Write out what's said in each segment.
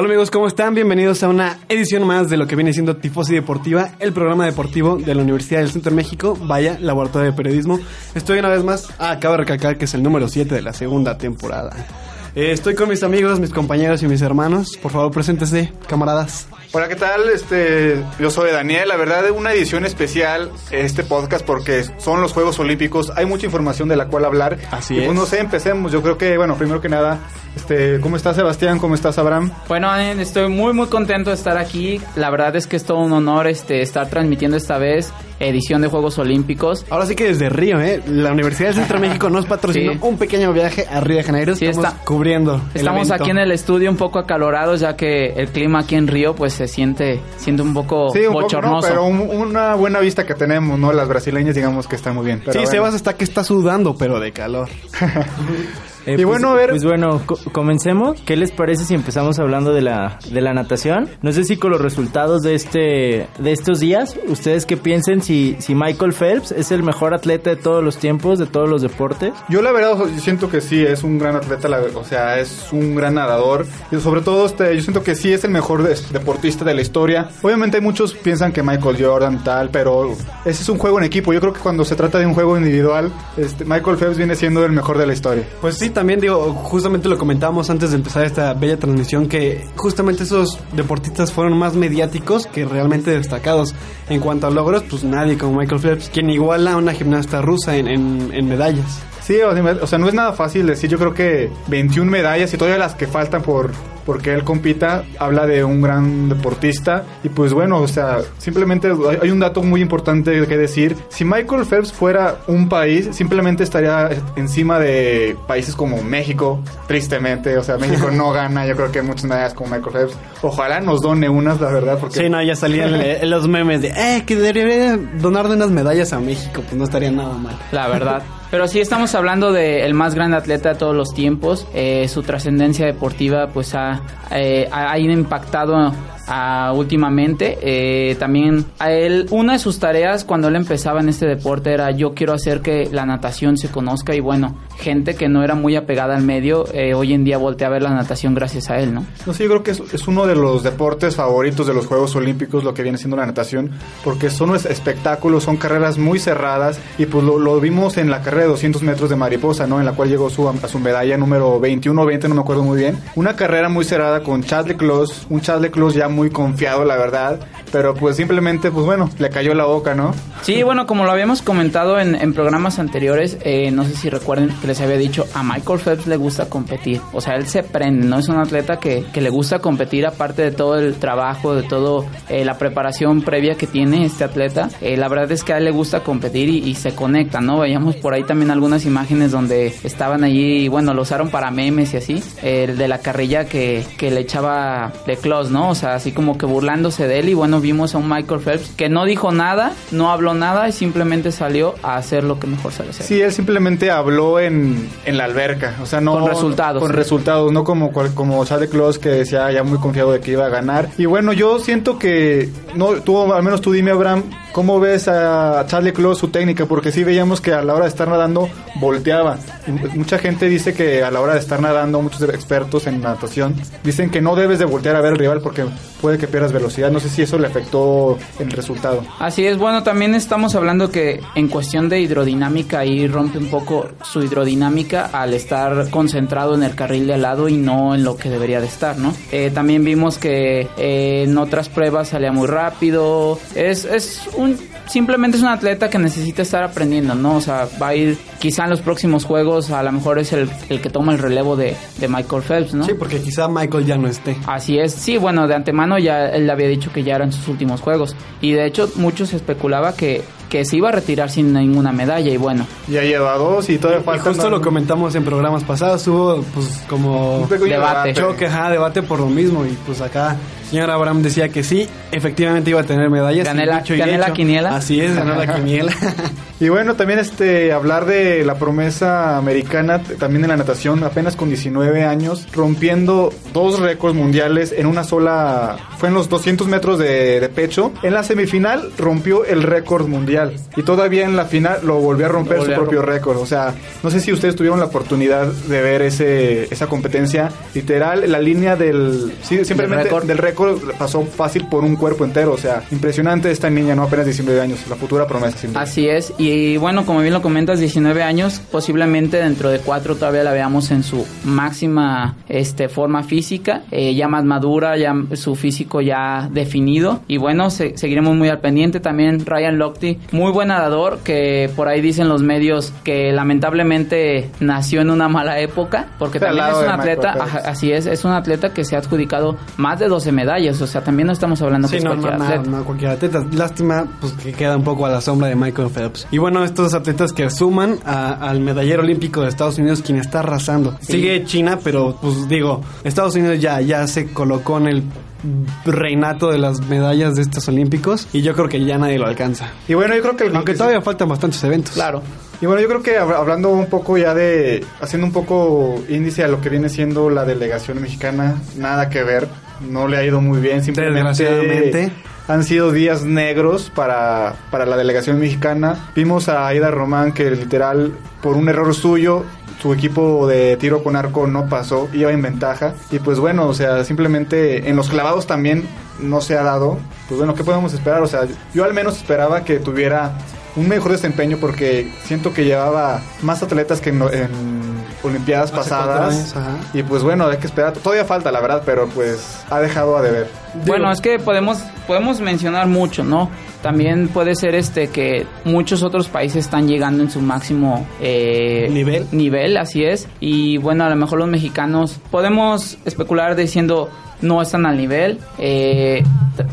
Hola amigos, ¿cómo están? Bienvenidos a una edición más de lo que viene siendo Tifosi Deportiva, el programa deportivo de la Universidad del Centro de México, vaya, Laboratorio de Periodismo. Estoy una vez más, ah, acabo de recalcar que es el número 7 de la segunda temporada. Eh, estoy con mis amigos, mis compañeros y mis hermanos. Por favor, preséntese, camaradas. Hola, ¿qué tal? Este, yo soy Daniel. La verdad, es una edición especial este podcast porque son los Juegos Olímpicos. Hay mucha información de la cual hablar. Así y pues es. no sé, empecemos. Yo creo que, bueno, primero que nada, este, ¿cómo estás Sebastián? ¿Cómo estás Abraham? Bueno, estoy muy muy contento de estar aquí. La verdad es que es todo un honor este estar transmitiendo esta vez edición de Juegos Olímpicos. Ahora sí que desde Río, ¿eh? La Universidad del Centro de México nos patrocinó Sí. un pequeño viaje a Río de Janeiro. Sí, Estamos está- cubriendo. Estamos aquí en el estudio un poco acalorados ya que el clima aquí en Río pues se siente siente un poco Sí, un poco, ¿no? bochornoso. pero un- una buena vista que tenemos, ¿no? Las brasileñas, digamos que está muy bien. Pero Sí, bueno. Sebas está que está sudando, pero de calor. Eh, Y pues- bueno, a ver- Pues bueno, co- comencemos. ¿Qué les parece si empezamos hablando de la, de la natación? No sé si con los resultados de este de estos días, ustedes qué piensen si, si Michael Phelps es el mejor atleta de todos los tiempos, de todos los deportes. Yo la verdad yo siento que sí es un gran atleta, la- o sea, es un gran nadador. Y sobre todo este, yo siento que sí es el mejor deportista de la historia. Obviamente muchos piensan que Michael Jordan tal, pero ese es un juego en equipo. Yo creo que cuando se trata de un juego individual, este, Michael Phelps viene siendo el mejor de la historia. Pues sí, también digo, justamente lo comentábamos antes de empezar esta bella transmisión, que justamente esos deportistas fueron más mediáticos que realmente destacados. En cuanto a logros, pues nadie como Michael Phelps, quien iguala a una gimnasta rusa en, en- medallas. Sí, o sea, no es nada fácil decir. Yo creo que 21 medallas y todavía las que faltan por porque él compita habla de un gran deportista y pues bueno, o sea, simplemente hay, un dato muy importante que decir. Si Michael Phelps fuera un país, simplemente estaría encima de países como México, tristemente, o sea, México no gana, yo creo que muchas medallas como Michael Phelps. Ojalá nos done unas, la verdad, porque Sí, no, ya salían los memes de, eh, que debería donarle unas medallas a México, pues no estaría nada mal. La verdad. Pero sí estamos hablando del más grande atleta de todos los tiempos. Eh, su trascendencia deportiva pues ha, eh, ha impactado ah, últimamente. Eh, también a él, una de sus tareas cuando él empezaba en este deporte era yo quiero hacer que la natación se conozca y bueno, gente que no era muy apegada al medio, eh, hoy en día voltea a ver la natación gracias a él, ¿no? No sé, yo creo que es, uno de los deportes favoritos de los Juegos Olímpicos, lo que viene siendo la natación, porque son es- espectáculos, son carreras muy cerradas, y pues lo, lo vimos en la carrera de 200 metros de mariposa, ¿no? En la cual llegó su, a su medalla número 21 o 20, no me acuerdo muy bien. Una carrera muy cerrada con Chad Leclos, un Chad Leclos ya muy confiado, la verdad, pero pues simplemente, pues bueno, le cayó la boca, ¿no? Sí, bueno, como lo habíamos comentado en, en programas anteriores, eh, no sé si recuerden que les había dicho, a Michael Phelps le gusta competir. O sea, él se prende, ¿no? Es un atleta que, que le gusta competir, aparte de todo el trabajo, de todo eh, la preparación previa que tiene este atleta. Eh, la verdad es que a él le gusta competir y, y se conecta, ¿no? Veíamos por ahí también algunas imágenes donde estaban allí, bueno, lo usaron para memes y así. El de la carrilla que, que le echaba de Close, ¿no? O sea, así como que burlándose de él. Y bueno, vimos a un Michael Phelps que no dijo nada, no habló nada y simplemente salió a hacer lo que mejor se le hace. Sí, él simplemente habló en, en la alberca, o sea, no... Con resultados. Con Sí. resultados, no como, como Charles Claus que decía ya muy confiado de que iba a ganar. Y bueno, yo siento que, no, tú, al menos tú dime, Abraham, ¿cómo ves a Charlie Close su técnica? Porque sí veíamos que a la hora de estar nadando volteaba. Mucha gente dice que a la hora de estar nadando, muchos expertos en natación dicen que no debes de voltear a ver al rival porque puede que pierdas velocidad. No sé si eso le afectó el resultado. Así es, bueno, también estamos hablando que en cuestión de hidrodinámica ahí rompe un poco su hidrodinámica al estar concentrado en el carril de al lado y no en lo que debería de estar, ¿no? Eh, también vimos que eh, en otras pruebas salía muy rápido. Es, es un simplemente es un atleta que necesita estar aprendiendo, ¿no? O sea, va a ir quizá en los próximos juegos, a lo mejor es el, el que toma el relevo de, de, Michael Phelps, ¿no? Sí, porque quizá Michael ya no esté. Así es, sí, bueno, de antemano ya él había dicho que ya eran sus últimos juegos. Y de hecho, muchos especulaba que que se iba a retirar sin ninguna medalla y bueno. Ya lleva dos y todavía falta. Justo lo comentamos en programas pasados, hubo pues como debate. Choque, ajá, debate por lo mismo y pues acá señor Abraham decía que sí, efectivamente iba a tener medallas. Gané la, gané la quiniela. Así es, ganó la quiniela. y bueno, también este hablar de la promesa americana, también en la natación, apenas con 19 años, rompiendo dos récords mundiales en una sola, fue en los 200 metros de, de pecho. En la semifinal rompió el récord mundial y todavía en la final lo volvió a romper su propio récord. O sea, no sé si ustedes tuvieron la oportunidad de ver ese esa competencia. Literal, la línea del sí, simplemente del récord pasó fácil por un cuerpo entero. O sea, impresionante esta niña, no apenas 19 años, la futura promesa. Así es, y bueno, como bien lo comentas, 19 años, posiblemente dentro de cuatro todavía la veamos en su máxima este, forma física, eh, ya más madura, ya su físico ya definido, y bueno, se- seguiremos muy al pendiente. También Ryan Lochte, muy buen nadador, que por ahí dicen los medios que lamentablemente nació en una mala época, porque también es un atleta, ajá, así es, es un atleta que se ha adjudicado más de 12 medallas, o sea, también no estamos hablando que Sí, es no, no, cualquier no, atleta. no, cualquier atleta. Lástima, pues que queda un poco a la sombra de Michael Phelps. Y bueno, estos atletas que suman a- al medallero olímpico de Estados Unidos, quien está arrasando. Sigue China, pero pues digo, Estados Unidos ya, ya se colocó en el reinato de las medallas de estos olímpicos y yo creo que ya nadie lo alcanza. Y bueno, yo creo que el Aunque todavía faltan bastantes eventos. Claro. Y bueno, yo creo que hab- hablando un poco ya de, haciendo un poco índice a lo que viene siendo la delegación mexicana, nada que ver, no le ha ido muy bien, simplemente Desgraciadamente. han sido días negros para, para la delegación mexicana. Vimos a Aida Román que literal, por un error suyo, su equipo de tiro con arco no pasó, iba en ventaja. Y pues bueno, o sea, simplemente en los clavados también no se ha dado. Pues bueno, ¿qué podemos esperar? O sea, yo al menos esperaba que tuviera un mejor desempeño porque siento que llevaba más atletas que en, en Olimpiadas pasadas. años, ajá. y pues bueno, hay que esperar. Todavía falta, la verdad, pero pues ha dejado a deber. Bueno, es que podemos podemos mencionar mucho, ¿no? También puede ser este que muchos otros países están llegando en su máximo eh, Nivel. nivel, así es. Y bueno, a lo mejor los mexicanos podemos especular diciendo no están al nivel. Eh,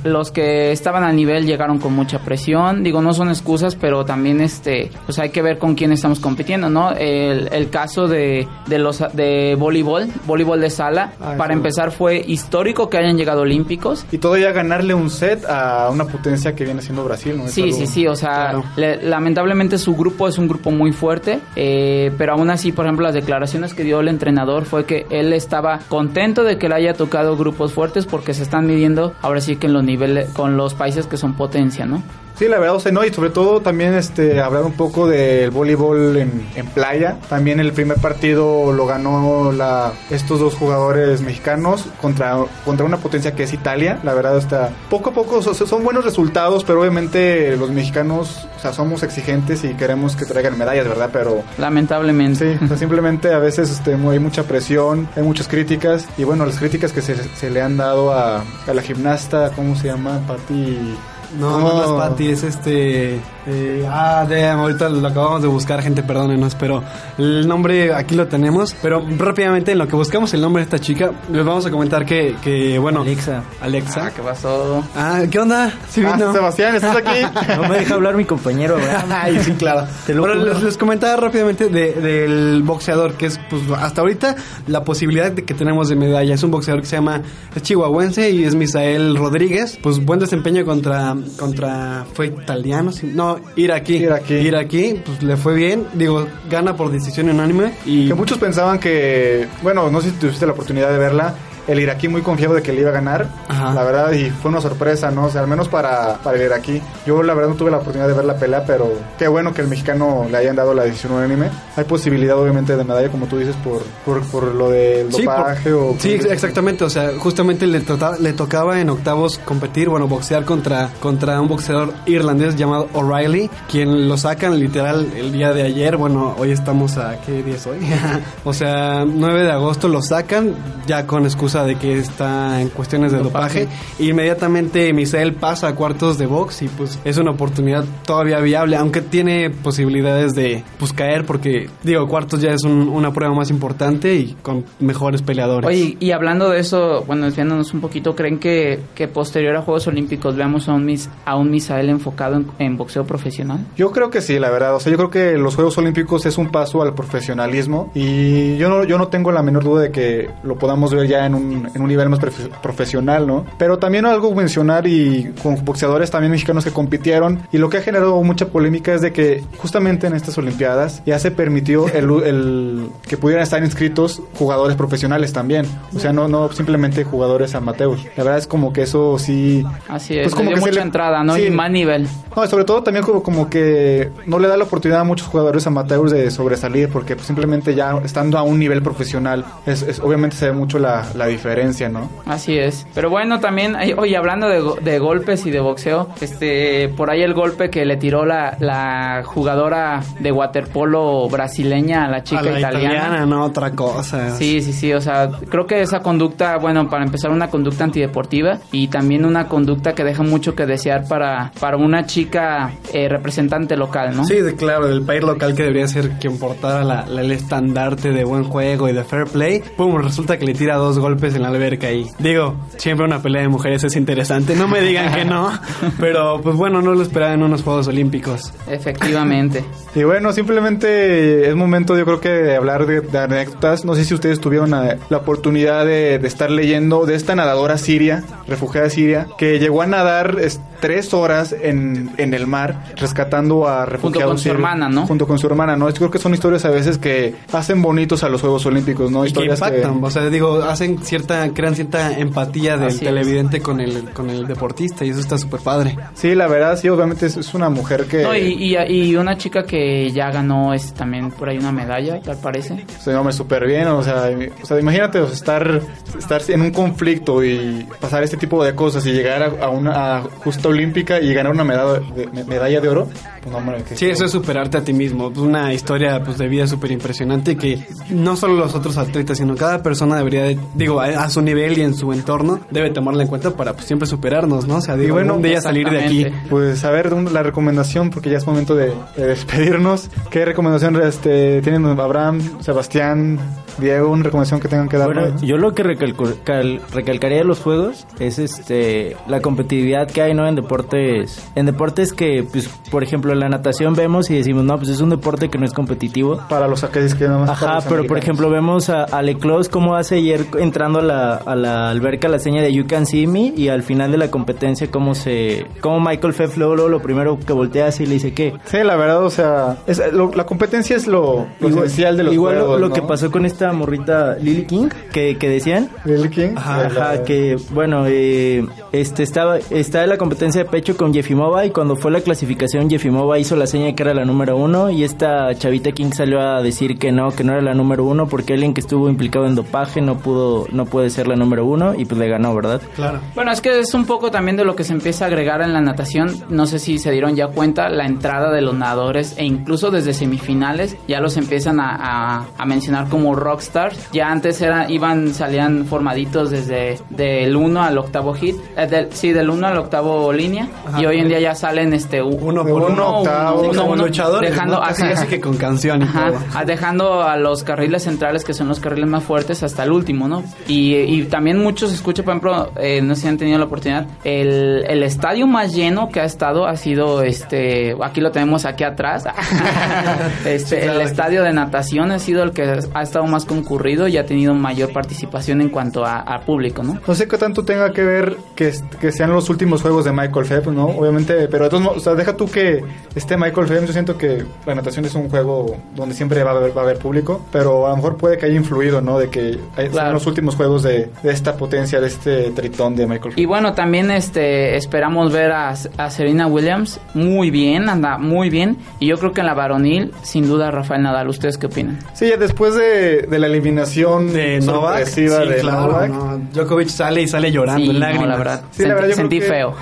los que estaban al nivel llegaron con mucha presión. Digo, no son excusas, pero también este, pues hay que ver con quién estamos compitiendo, ¿no? El, el caso de, de los de voleibol, voleibol de sala, Ah, para sí. empezar fue histórico que hayan llegado olímpicos. Y todavía ganarle un set a una potencia que viene siendo Brasil, ¿no? Es Sí, algo- sí, sí, o sea, Claro. le- lamentablemente su grupo es un grupo muy fuerte, eh, pero aún así, por ejemplo, las declaraciones que dio el entrenador fue que él estaba contento de que le haya tocado grupos fuertes porque se están midiendo ahora sí que en los niveles, con los países que son potencia, ¿no? Sí, la verdad, o sea, no, y sobre todo también este, hablar un poco del voleibol en, en playa. También el primer partido lo ganó la, estos dos jugadores mexicanos contra, contra una potencia que es Italia. La verdad, está poco a poco, o sea, son buenos resultados, pero obviamente los mexicanos, o sea, somos exigentes y queremos que traigan medallas, ¿verdad? Pero Lamentablemente. Sí, o sea, simplemente a veces este, hay mucha presión, hay muchas críticas y bueno, las críticas que se, se le han dado a, a la gimnasta, ¿cómo se llama? Patti... No, no, no es Patty, es este. eh, ah, damn, ahorita lo acabamos de buscar, gente, perdónenos, pero el nombre aquí lo tenemos. Pero rápidamente, en lo que buscamos el nombre de esta chica, les vamos a comentar que, que bueno. Alexa. Alexa. ¿Qué pasó? Ah, ¿qué onda? Sí, Ah, vino. Sebastián, ¿estás aquí? No me deja hablar mi compañero. Ay, sí, claro. Te lo les, les comentaba rápidamente de- del boxeador, que es, pues, hasta ahorita la posibilidad de que tenemos de medalla. Es un boxeador que se llama, es chihuahuense y es Misael Rodríguez. Pues buen desempeño contra, contra, fue italiano, no, iraquí. Iraquí. Iraquí, pues le fue bien. Digo, gana por decisión unánime y... que muchos pensaban que, bueno, no sé si tuviste la oportunidad de verla, el iraquí muy confiado de que le iba a ganar, Ajá. la verdad, y fue una sorpresa, ¿no? O sea, al menos para, para el iraquí. Yo la verdad no tuve la oportunidad de ver la pelea, pero qué bueno que el mexicano le hayan dado la decisión unánime. Hay posibilidad obviamente de medalla, como tú dices, por, por, por lo del Sí, por- dopaje o... sí, ex- exactamente. O sea, justamente le, le tocaba en octavos competir, bueno, boxear contra, contra un boxeador irlandés llamado O'Reilly, quien lo sacan literal el día de ayer. Bueno, hoy estamos a. ¿Qué día es hoy? o sea, 9 de agosto lo sacan, ya con excusa de que está en cuestiones de dopaje. Inmediatamente Misael pasa a cuartos de box y pues es una oportunidad todavía viable, aunque tiene posibilidades de pues caer, porque digo, cuartos ya es un- una prueba más importante y con mejores peleadores. Oye, y hablando de eso, bueno, desviándonos un poquito, ¿creen que, que posterior a Juegos Olímpicos veamos a un, mis, a un Misael enfocado en, en boxeo profesional? Yo creo que sí, la verdad. O sea, yo creo que los Juegos Olímpicos es un paso al profesionalismo y yo no, yo no tengo la menor duda de que lo podamos ver ya en un, en un nivel más profe- profesional, ¿no? Pero también algo mencionar y con boxeadores también mexicanos que compitieron y lo que ha generado mucha polémica es de que justamente en estas Olimpiadas ya se permitió el, el que pudieran estar inscritos jugadores profesionales también. O sea, no, no simplemente jugadores amateurs. La verdad es como que eso sí... Así es, Pues como que mucha se le- entrada, ¿no? sí. Y más nivel. No, sobre todo también como, como que no le da la oportunidad a muchos jugadores amateurs de sobresalir porque pues, simplemente ya estando a un nivel profesional, es, es- obviamente se ve mucho la, la diferencia, ¿no? Así es. Pero bueno, también, oye, hablando de, go- de golpes y de boxeo, este, por ahí el golpe que le tiró la, la jugadora de waterpolo brasileña a la chica a la italiana. italiana, no otra cosa. Sí, sí, sí, o sea, creo que esa conducta, bueno, para empezar una conducta antideportiva y también una conducta que deja mucho que desear para, para una chica eh, representante local, ¿no? Sí, de, claro, del país local que debería ser quien portara la- la- el estandarte de buen juego y de fair play. Pum, resulta que le tira dos golpes en la alberca y digo, siempre una pelea de mujeres es interesante, no me digan que no, pero pues bueno, no lo esperaba en unos Juegos Olímpicos. Efectivamente. Y bueno, simplemente es momento yo creo que de hablar de, de anécdotas. No sé si ustedes tuvieron la, la oportunidad de, de estar leyendo de esta nadadora siria, refugiada siria, que llegó a nadar es, tres horas en, en el mar rescatando a refugiados con su hermana, ¿no? Junto con su hermana, ¿no? Yo creo que son historias a veces que hacen bonitos a los Juegos Olímpicos, ¿no? Y que Historias impactan, o sea, digo, hacen cierta, crean cierta empatía del Así es. televidente con el, con el deportista y eso está súper padre. Sí, la verdad, sí, obviamente es, es una mujer que... No, y, y, y una chica que ya ganó es también por ahí una medalla, tal parece. Se llama súper bien, o sea, o sea, imagínate o sea, estar, estar en un conflicto y pasar este tipo de cosas y llegar a, a una a justa olímpica y ganar una medalla de, me- medalla de oro. Pues, no, hombre, que- Sí, eso es superarte a ti mismo. Es una historia pues, de vida súper impresionante que no solo los otros atletas, sino cada persona debería, de- digo, a, a su nivel y en su entorno, debe tomarla en cuenta para pues, siempre superarnos, ¿no? O sea, digo, Y bueno, algún día salir de aquí. Pues a ver la recomendación, porque ya es momento de, de despedirnos. ¿Qué recomendación este, tienen Abraham, Sebastián, Diego? ¿Una recomendación que tengan que dar? Bueno, yo lo que recalco- cal- recalcaría de los juegos es este la competitividad que hay no en deportes en deportes que pues por ejemplo en la natación vemos y decimos no pues es un deporte que no es competitivo Para los aquellos que nada más... Ajá, pero por ejemplo vemos a, a Leclos cómo hace ayer entrando a la, a la alberca la seña de You Can See Me y al final de la competencia cómo se cómo Michael Phelps luego, lo primero que voltea así y le dice que Sí, la verdad, o sea, es- lo- la competencia es lo, lo esencial de los igual lo- juegos, lo, ¿no? que pasó con esta morrita Lily King que, que decían Lily King. Ajá, la- ajá, que bueno, eh, este estaba está en la competencia de pecho con Jeffimova y cuando fue la clasificación Jeffimova hizo la seña de que era la número uno y esta chavita King salió a decir que no, que no era la número uno porque alguien que estuvo implicado en dopaje no pudo, no puede ser la número uno y pues le ganó, ¿verdad? Claro. Bueno, es que es un poco también de lo que se empieza a agregar en la natación. No sé si se dieron ya cuenta la entrada de los nadadores e incluso desde semifinales ya los empiezan a, a- a mencionar como rockstars. Ya antes era, iban, salían formaditos desde del 1 al octavo hit. eh, del- sí, del 1 al octavo línea. Ajá. y hoy en día ya salen este Uno por uno, octavo, luchadores, dejando casi, que con canción y Ajá, todo. dejando a los carriles centrales que son los carriles más fuertes hasta el último, ¿no? Y, y también muchos escucha, por ejemplo, eh, no sé si han tenido la oportunidad, el, el estadio más lleno que ha estado ha sido este, aquí lo tenemos aquí atrás, este, Sí, claro. el estadio de natación ha sido el que ha estado más concurrido y ha tenido mayor participación en cuanto a, a público, ¿no? No sé qué tanto tenga que ver que, que sean los últimos juegos de Michael Michael Phelps, ¿no? Obviamente, pero de todos modos, o sea, deja tú que este Michael Phelps, yo siento que la natación es un juego donde siempre va a haber, va a haber público, pero a lo mejor puede que haya influido, ¿no? De que hay- Claro. son los últimos juegos de, de esta potencia, de este tritón de Michael Phelps. Y bueno, también este esperamos ver a, a Serena Williams muy bien, anda muy bien. Y yo creo que en la varonil, sin duda, Rafael Nadal. ¿Ustedes qué opinan? Sí, después de, de la eliminación De Novak. Sí, de claro, Novak. no, Djokovic sale y sale llorando Sí, en no, lágrimas. la verdad. Sí, la Sentí- verdad, yo creo sentí que- feo.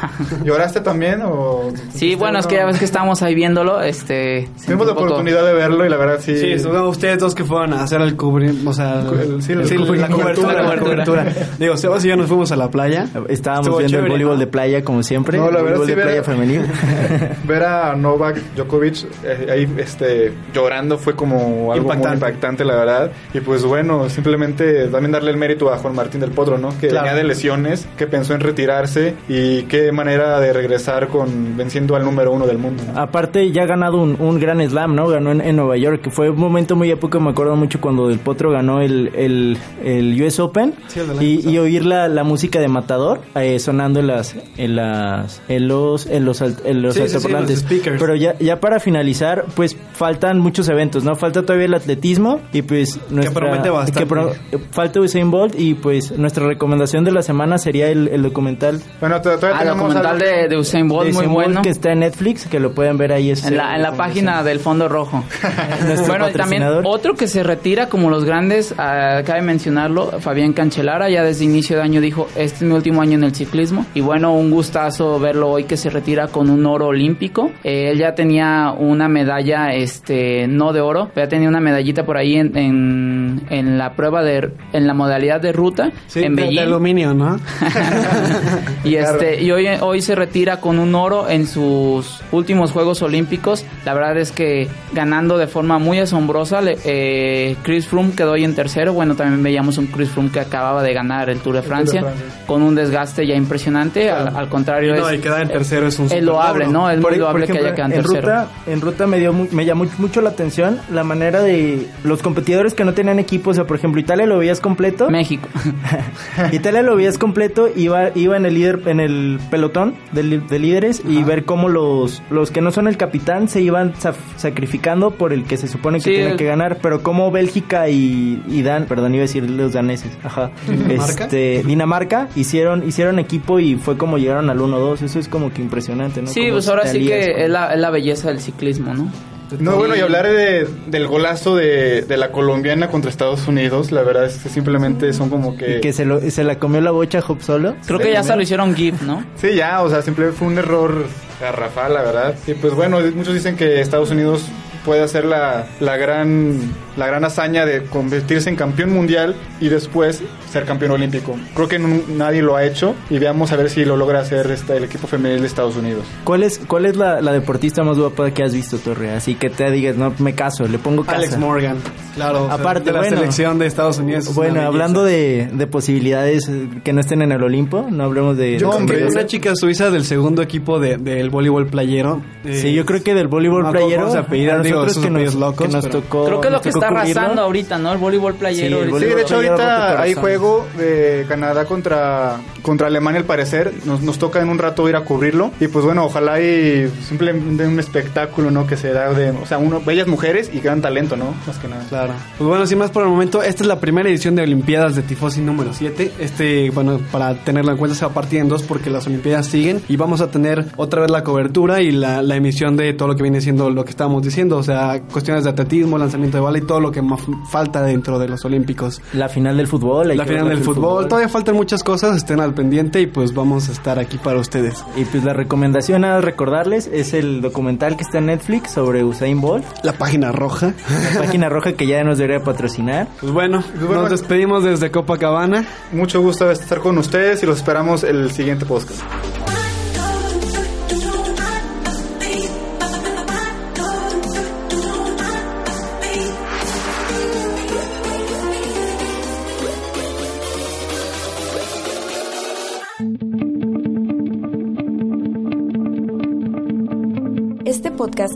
¿Lloraste también o...? Sí, bueno, es que ya ves que estábamos ahí viéndolo, este... Tuvimos la poco- oportunidad de verlo y la verdad sí... Sí, son ustedes dos que fueron a hacer el cubrir, o sea, El- sí, el sí, la cubrimiento. cobertura, la La cobertura. cobertura. Digo, Sebas y yo nos fuimos a la playa. Estábamos Estuvo viendo chévere, el voleibol ¿no? de playa como siempre. No, la el verdad voleibol sí, de playa ver- femenil. ver a Novak Djokovic eh, ahí este llorando fue como algo Impactante. muy impactante la verdad y pues bueno simplemente también darle el mérito a Juan Martín del Potro no que Claro. venía de lesiones que pensó en retirarse y qué manera de regresar con venciendo al número uno del mundo ¿no? Aparte, ya ha ganado un, un gran slam, ¿no? Ganó en, en Nueva York, que fue un momento muy épico. Me acuerdo mucho cuando Del Potro ganó el, el, el US Open Sí, el y, oír la, la música de Matador eh, sonando en las en las en los en los, alt- en los Sí, sí, sí, altoparlantes. los speakers. Pero ya ya para finalizar, pues faltan muchos eventos, ¿no? Falta todavía el atletismo y pues nuestra promete bastante. que pro- falta Usain Bolt y pues nuestra recomendación de la semana sería el, el documental bueno to- todavía Ah, tenemos documental algo- de, de Usain Bolt, de muy Usain Bolt bueno. que está en Netflix, que lo pueden ver ahí. es, En la, en la página del Fondo Rojo. Bueno, y también otro que se retira como los grandes, ah, cabe mencionarlo, Fabián Cancelara, ya desde inicio de año dijo, este es mi último año en el ciclismo. Y bueno, un gustazo verlo hoy que se retira con un oro olímpico. Eh, él ya tenía una medalla, este, no de oro, ya tenía una medallita por ahí en, en, en la prueba de, en la modalidad de ruta, Sí, en de, de Beijing. aluminio, ¿no? y este y hoy hoy se retira con un oro en sus últimos Juegos Olímpicos. La verdad es que ganando de forma muy asombrosa. eh, Chris Froome quedó hoy en tercero. Bueno, también veíamos un Chris Froome que acababa de ganar el Tour de Francia, Francia. con un desgaste ya impresionante. Al, al contrario, Y no, es, y quedar en tercero es un es loable. ¿no? Es Por- muy loable ejemplo, que haya quedado en en tercero. ruta, en ruta me dio mu- me llamó mucho la atención la manera de los competidores que no tenían equipo, o sea, por ejemplo, Italia lo veías completo. México. Italia lo veías completo, iba iba en el líder en el pelotón de, líderes y ver cómo los los que no son el capitán se iban sa- sacrificando por el que se supone que Sí, tiene el- que ganar, pero como Bélgica y, y Dan, perdón, iba a decir los daneses, ajá. ¿Dinamarca? Este, Dinamarca hicieron hicieron equipo y fue como llegaron al 1-2, eso es como que impresionante, ¿no? sí, pues ahora sí que con- es la, es la belleza del ciclismo, ¿no? No bueno y hablar de, del golazo de, de la colombiana contra Estados Unidos la verdad es que simplemente son como que Y que se, lo, se la comió la bocha Hop solo. Creo que ya se lo hicieron GIF, ¿no? Sí, ya, o sea, simplemente fue un error garrafal, la verdad. Y pues bueno, muchos dicen que Estados Unidos puede hacer la, la gran la gran hazaña de convertirse en campeón mundial y después ser campeón olímpico. Creo que nadie lo ha hecho y veamos a ver si lo logra hacer este, el equipo femenil de Estados Unidos. ¿Cuál es, cuál es la, la deportista más guapa que has visto, Torre? Así que te digas, no, me caso, le pongo casa. Alex Morgan, claro. Aparte, de la bueno. selección de Estados Unidos. Bueno, hablando de, de posibilidades que no estén en el Olimpo, no hablemos de... Yo de belleza. una chica suiza del segundo equipo de- del voleibol playero. eh, Sí, yo creo que del voleibol no playero, se apellida, a nosotros que nos, apellidos locos, que nos pero- tocó... Creo que es lo que tocó está arrasando ahorita, ¿no? El voleibol playero. Sí, el ahorita. Sí, voleibol de hecho ahorita hay juego de Canadá contra, contra Alemania al parecer. Nos, nos toca en un rato ir a cubrirlo. Y pues bueno, ojalá y simplemente un espectáculo, ¿no? Que se da de, o sea, uno, bellas mujeres y gran talento, ¿no? Más que nada. Claro. Pues bueno, sin más por el momento, esta es la primera edición de Olimpiadas de Tifosi número 7. Este, bueno, para tenerlo en cuenta se va a partir en dos porque las Olimpiadas siguen y vamos a tener otra vez la cobertura y la, la emisión de todo lo que viene siendo lo que estábamos diciendo, o sea, cuestiones de atletismo, lanzamiento de bala y todo lo que más falta dentro de los Olímpicos. La final del fútbol. La final del fútbol, todavía faltan muchas cosas, estén al pendiente y pues vamos a estar aquí para ustedes. Y pues la recomendación a recordarles es el documental que está en Netflix sobre Usain Bolt, La página roja. la página roja que ya nos debería patrocinar. Pues bueno, bueno, nos despedimos desde Copacabana. Mucho gusto estar con ustedes y los esperamos el siguiente podcast